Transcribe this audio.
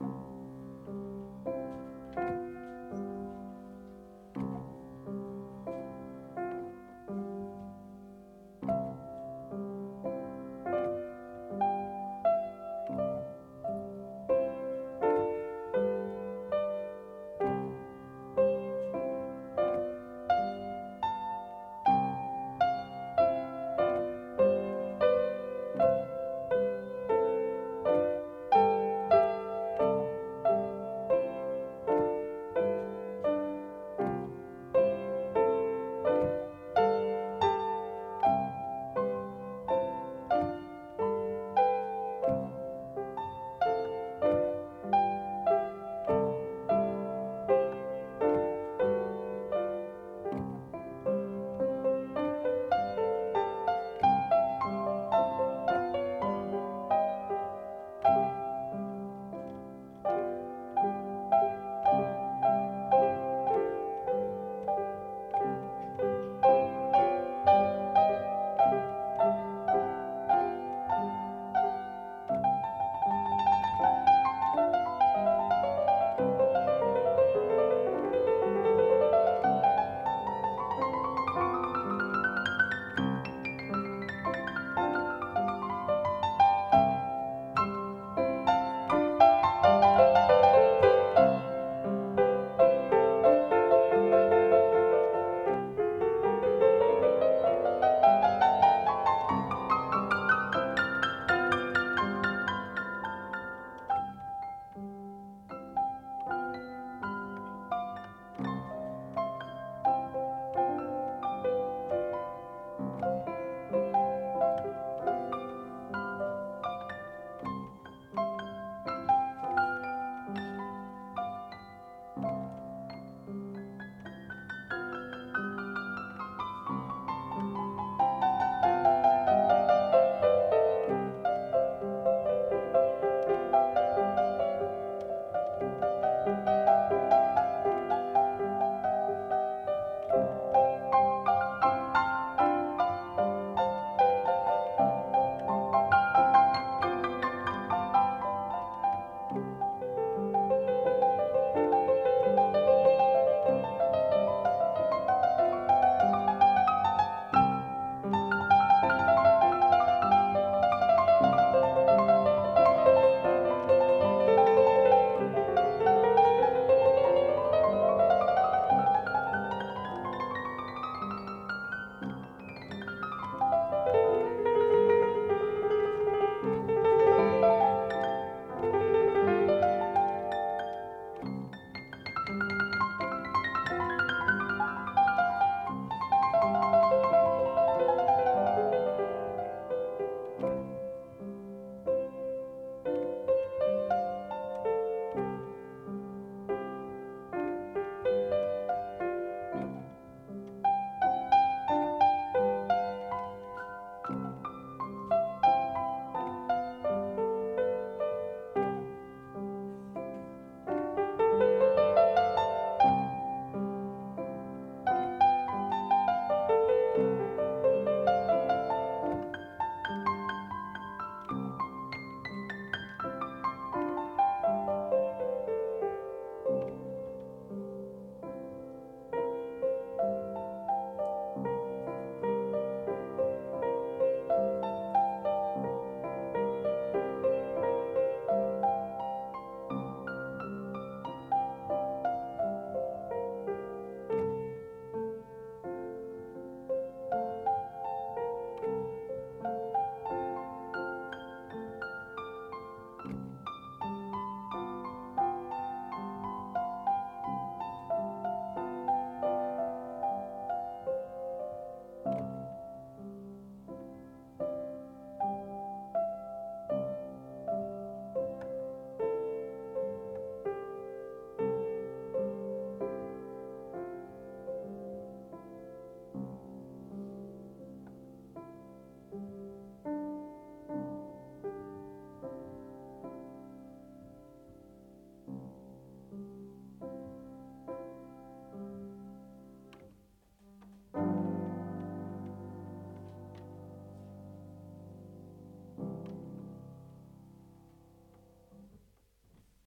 you